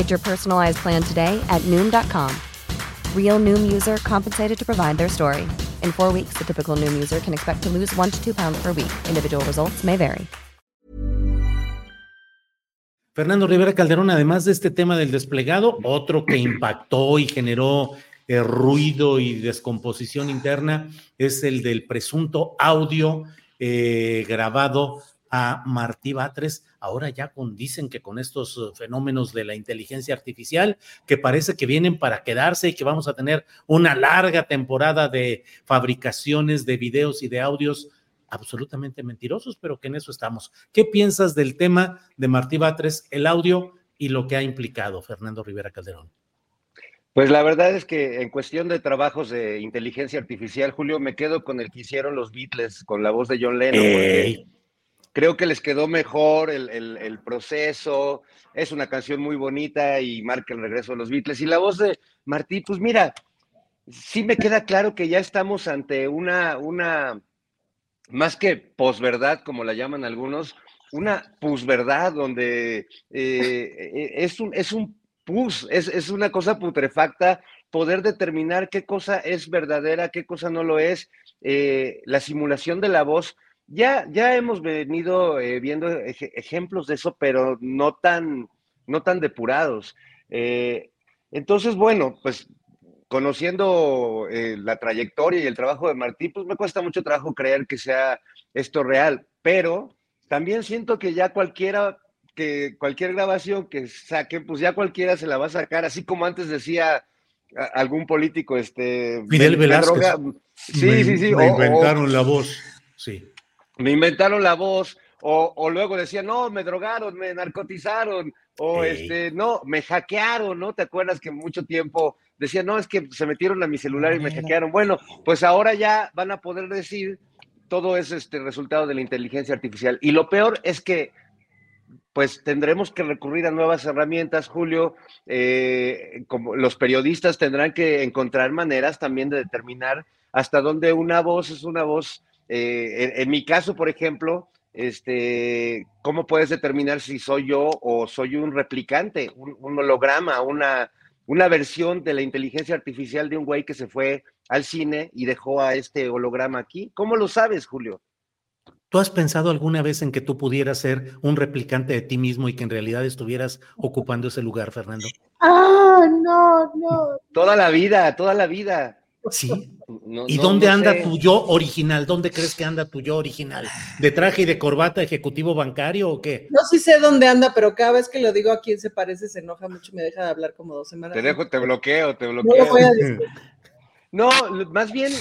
Get your personalized plan today at Noom.com. Real Noom user compensated to provide their story. In four weeks, the typical Noom user can expect to lose one to two pounds per week. Individual results may vary. Fernando Rivera Calderón, además de este tema del desplegado, otro que impactó y generó eh, ruido y descomposición interna es el del presunto audio eh, grabado a Martí Batres, ahora ya con, dicen que con estos uh, fenómenos de la inteligencia artificial, que parece que vienen para quedarse y que vamos a tener una larga temporada de fabricaciones de videos y de audios absolutamente mentirosos, pero que en eso estamos. ¿Qué piensas del tema de Martí Batres, el audio y lo que ha implicado Fernando Rivera Calderón? Pues la verdad es que en cuestión de trabajos de inteligencia artificial, Julio, me quedo con el que hicieron los Beatles con la voz de John Lennon. Creo que les quedó mejor el, el, proceso. Es una canción muy bonita y marca el regreso de los Beatles. Y la voz de Martí, pues mira, sí me queda claro que ya estamos ante una, una más que posverdad, como la llaman algunos, una pusverdad donde eh, es un, es un pus, es, es una cosa putrefacta poder determinar qué cosa es verdadera, qué cosa no lo es. Eh, la simulación de la voz, ya, ya hemos venido eh, viendo ejemplos de eso, pero no tan, no tan depurados. Eh, entonces, bueno, pues conociendo la trayectoria y el trabajo de Martí, pues me cuesta mucho trabajo creer que sea esto real, pero también siento que ya cualquiera que cualquier grabación que saquen, pues ya cualquiera se la va a sacar, así como antes decía algún político, este... Fidel Velázquez. Sí, sí, sí. Me inventaron la voz, sí. Me inventaron la voz, o, luego decía, no, me drogaron, me narcotizaron, o este, no, me hackearon, ¿no? ¿Te acuerdas que mucho tiempo decía, no, es que se metieron a mi celular y me hackearon? Bueno, pues ahora ya van a poder decir todo es este resultado de la inteligencia artificial. Y lo peor es que pues tendremos que recurrir a nuevas herramientas, Julio. Eh, como los periodistas tendrán que encontrar maneras también de determinar hasta dónde una voz es una voz. Eh, en, mi caso, por ejemplo, este, ¿cómo puedes determinar si soy yo o soy un replicante, un, holograma, una, una versión de la inteligencia artificial de un güey que se fue al cine y dejó a este holograma aquí? ¿Cómo lo sabes, Julio? ¿Tú has pensado alguna vez en que tú pudieras ser un replicante de ti mismo y que en realidad estuvieras ocupando ese lugar, Fernando? Ah, no, no. Toda la vida, toda la vida. Sí. ¿Y dónde anda tu yo original? ¿Dónde crees que anda tu yo original? ¿De traje y de corbata ejecutivo bancario o qué? No sí sé dónde anda, pero cada vez que lo digo a quién se parece se enoja mucho y me deja de hablar como dos semanas. Te dejo, te bloqueo, te bloqueo. No, no más bien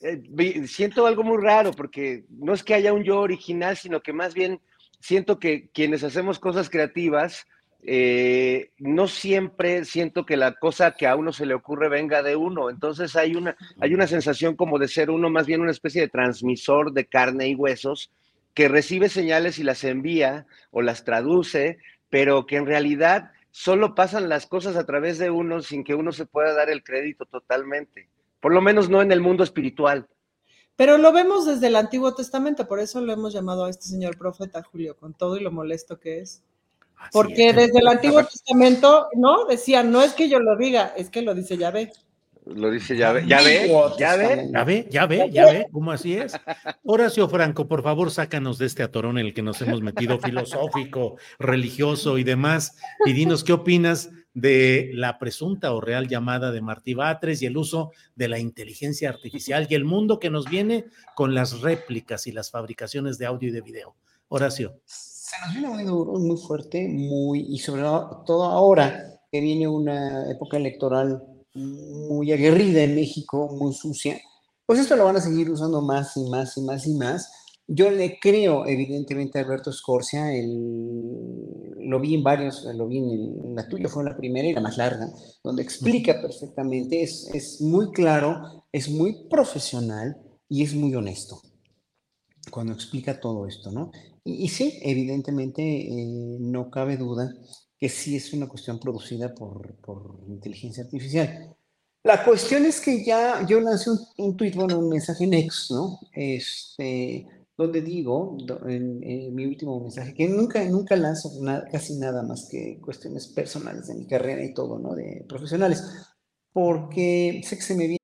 eh, siento algo muy raro porque no es que haya un yo original, sino que más bien siento que quienes hacemos cosas creativas, eh, no siempre siento que la cosa que a uno se le ocurre venga de uno. Entonces hay una, hay una sensación como de ser uno más bien una especie de transmisor de carne y huesos que recibe señales y las envía o las traduce, pero que en realidad solo pasan las cosas a través de uno sin que uno se pueda dar el crédito totalmente por lo menos no en el mundo espiritual. Pero lo vemos desde el Antiguo Testamento, por eso lo hemos llamado a este señor profeta Julio, con todo y lo molesto que es. Porque desde el Antiguo Testamento, ¿no? Decían, no es que yo lo diga, es que lo dice Yahvé. Lo dice, ya ve, ya ve, ya ve. Ya ve, ya ve, ya ve, ¿cómo así es? Horacio Franco, por favor, sácanos de este atorón en el que nos hemos metido filosófico, religioso y demás, y dinos qué opinas de la presunta o real llamada de Martí Batres y el uso de la inteligencia artificial y el mundo que nos viene con las réplicas y las fabricaciones de audio y de video. Horacio. Se nos viene muy duro, muy fuerte, muy, y sobre todo ahora que viene una época electoral muy aguerrida en México, muy sucia, pues esto lo van a seguir usando más y más y más y más. Yo le creo, evidentemente, a Alberto Scorsia, lo vi en varios, lo vi en, la tuya, fue la primera y la más larga, donde explica perfectamente, es, es muy claro, es muy profesional y es muy honesto cuando explica todo esto, ¿no? Y, sí, evidentemente, eh, no cabe duda que sí es una cuestión producida por, por inteligencia artificial. La cuestión es que ya yo lancé un, un tweet, bueno, un mensaje en X, ¿no? Este, donde digo, en, mi último mensaje, que nunca, nunca lanzo casi nada más que cuestiones personales de mi carrera y todo, ¿no? De profesionales, porque sé que se me viene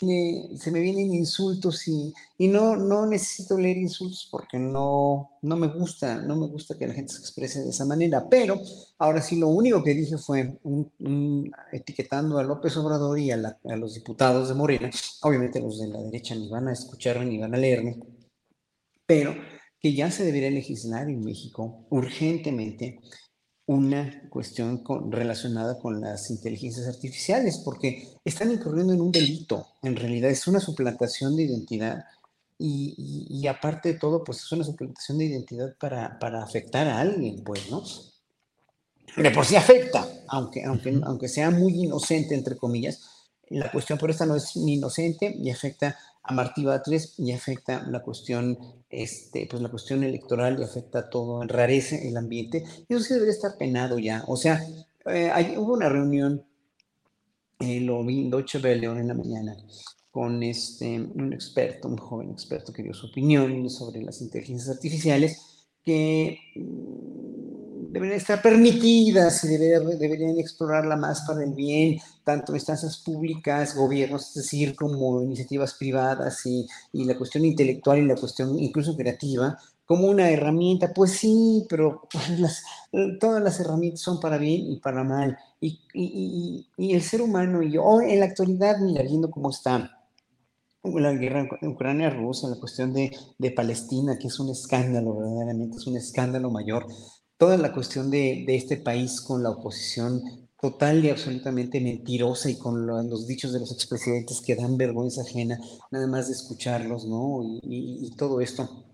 Se me vienen insultos y, y, no, no necesito leer insultos porque no, no me gusta, no me gusta que la gente se exprese de esa manera, pero ahora sí lo único que dije fue etiquetando a López Obrador y a, a, los diputados de Morena, obviamente los de la derecha ni van a escucharme ni van a leerme, pero que ya se debería legislar en México urgentemente una cuestión relacionada con las inteligencias artificiales, porque están incurriendo en un delito. En realidad es una suplantación de identidad y, aparte de todo, pues es una suplantación de identidad para, para, afectar a alguien, pues, ¿no? De por sí afecta, aunque, aunque, aunque sea muy inocente, entre comillas, la cuestión por esta no es ni inocente y afecta a Martí Batres y afecta la cuestión, este, pues la cuestión electoral y afecta todo, enrarece el ambiente. Eso sí debería estar penado ya. O sea, eh, hubo una reunión, eh, lo vi en Deutsche Welle en la mañana, con este, un experto, un joven experto que dio su opinión sobre las inteligencias artificiales, que deberían estar permitidas y deberían explorarla más para el bien, tanto instancias públicas, gobiernos, es decir, como iniciativas privadas y, y la cuestión intelectual y la cuestión incluso creativa, como una herramienta, pues sí, pero las, todas las herramientas son para bien y para mal. Y, y, y, el ser humano, y yo, en la actualidad, mira, cómo está la guerra Ucrania-Rusia, la cuestión de, de, Palestina, que es un escándalo, verdaderamente es un escándalo mayor toda la cuestión de, este país con la oposición total y absolutamente mentirosa y con los dichos de los expresidentes que dan vergüenza ajena, nada más de escucharlos, ¿no? Y, todo esto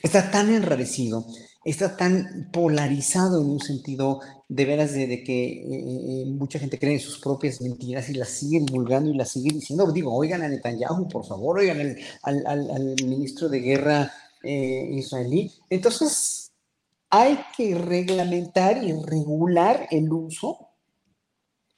está tan enrarecido, está tan polarizado en un sentido de veras de, que eh, eh, mucha gente cree en sus propias mentiras y las sigue divulgando y las sigue diciendo. Digo, oigan a Netanyahu, por favor, oigan al, ministro de guerra eh, israelí. Entonces, hay que reglamentar y regular el uso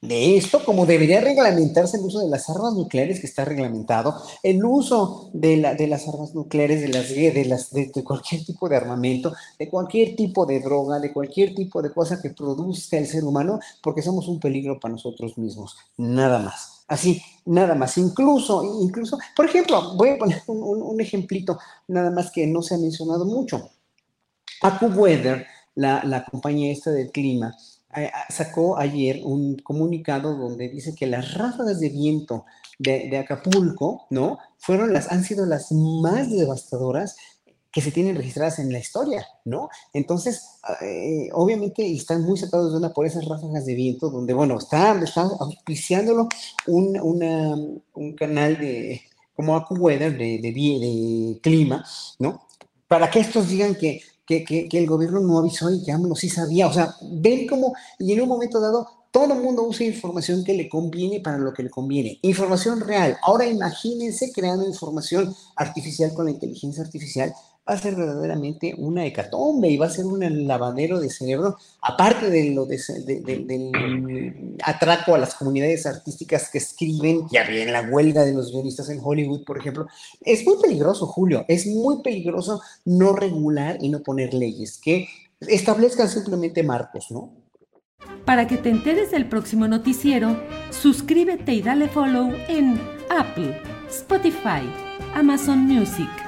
de esto, como debería reglamentarse el uso de las armas nucleares, que está reglamentado, el uso de, la, de las armas nucleares, de, las, de, cualquier tipo de armamento, de cualquier tipo de droga, de cualquier tipo de cosa que produzca el ser humano, porque somos un peligro para nosotros mismos, nada más. Así, nada más. Incluso, incluso, por ejemplo, voy a poner un ejemplito, nada más que no se ha mencionado mucho AccuWeather, la, la compañía esta del clima, sacó ayer un comunicado donde dice que las ráfagas de viento de, Acapulco, ¿no? Fueron las, han sido las más devastadoras que se tienen registradas en la historia, ¿no? Entonces, eh, obviamente están muy sacados de una por esas ráfagas de viento, donde, bueno, está, está auspiciándolo un, un canal de, como AccuWeather, de, de, de, clima, ¿no? Para que estos digan que, que, que, el gobierno no avisó y que AMLO sí sabía, o sea, ven como, y en un momento dado, todo el mundo usa información que le conviene para lo que le conviene. Información real. Ahora imagínense creando información artificial con la inteligencia artificial va a ser verdaderamente una hecatombe y va a ser un lavadero de cerebro, aparte de lo de, del atraco a las comunidades artísticas que escriben, ya bien la huelga de los guionistas en Hollywood, por ejemplo. Es muy peligroso, Julio, es muy peligroso no regular y no poner leyes que establezcan simplemente marcos, ¿no? Para que te enteres del próximo noticiero, suscríbete y dale follow en Apple, Spotify, Amazon Music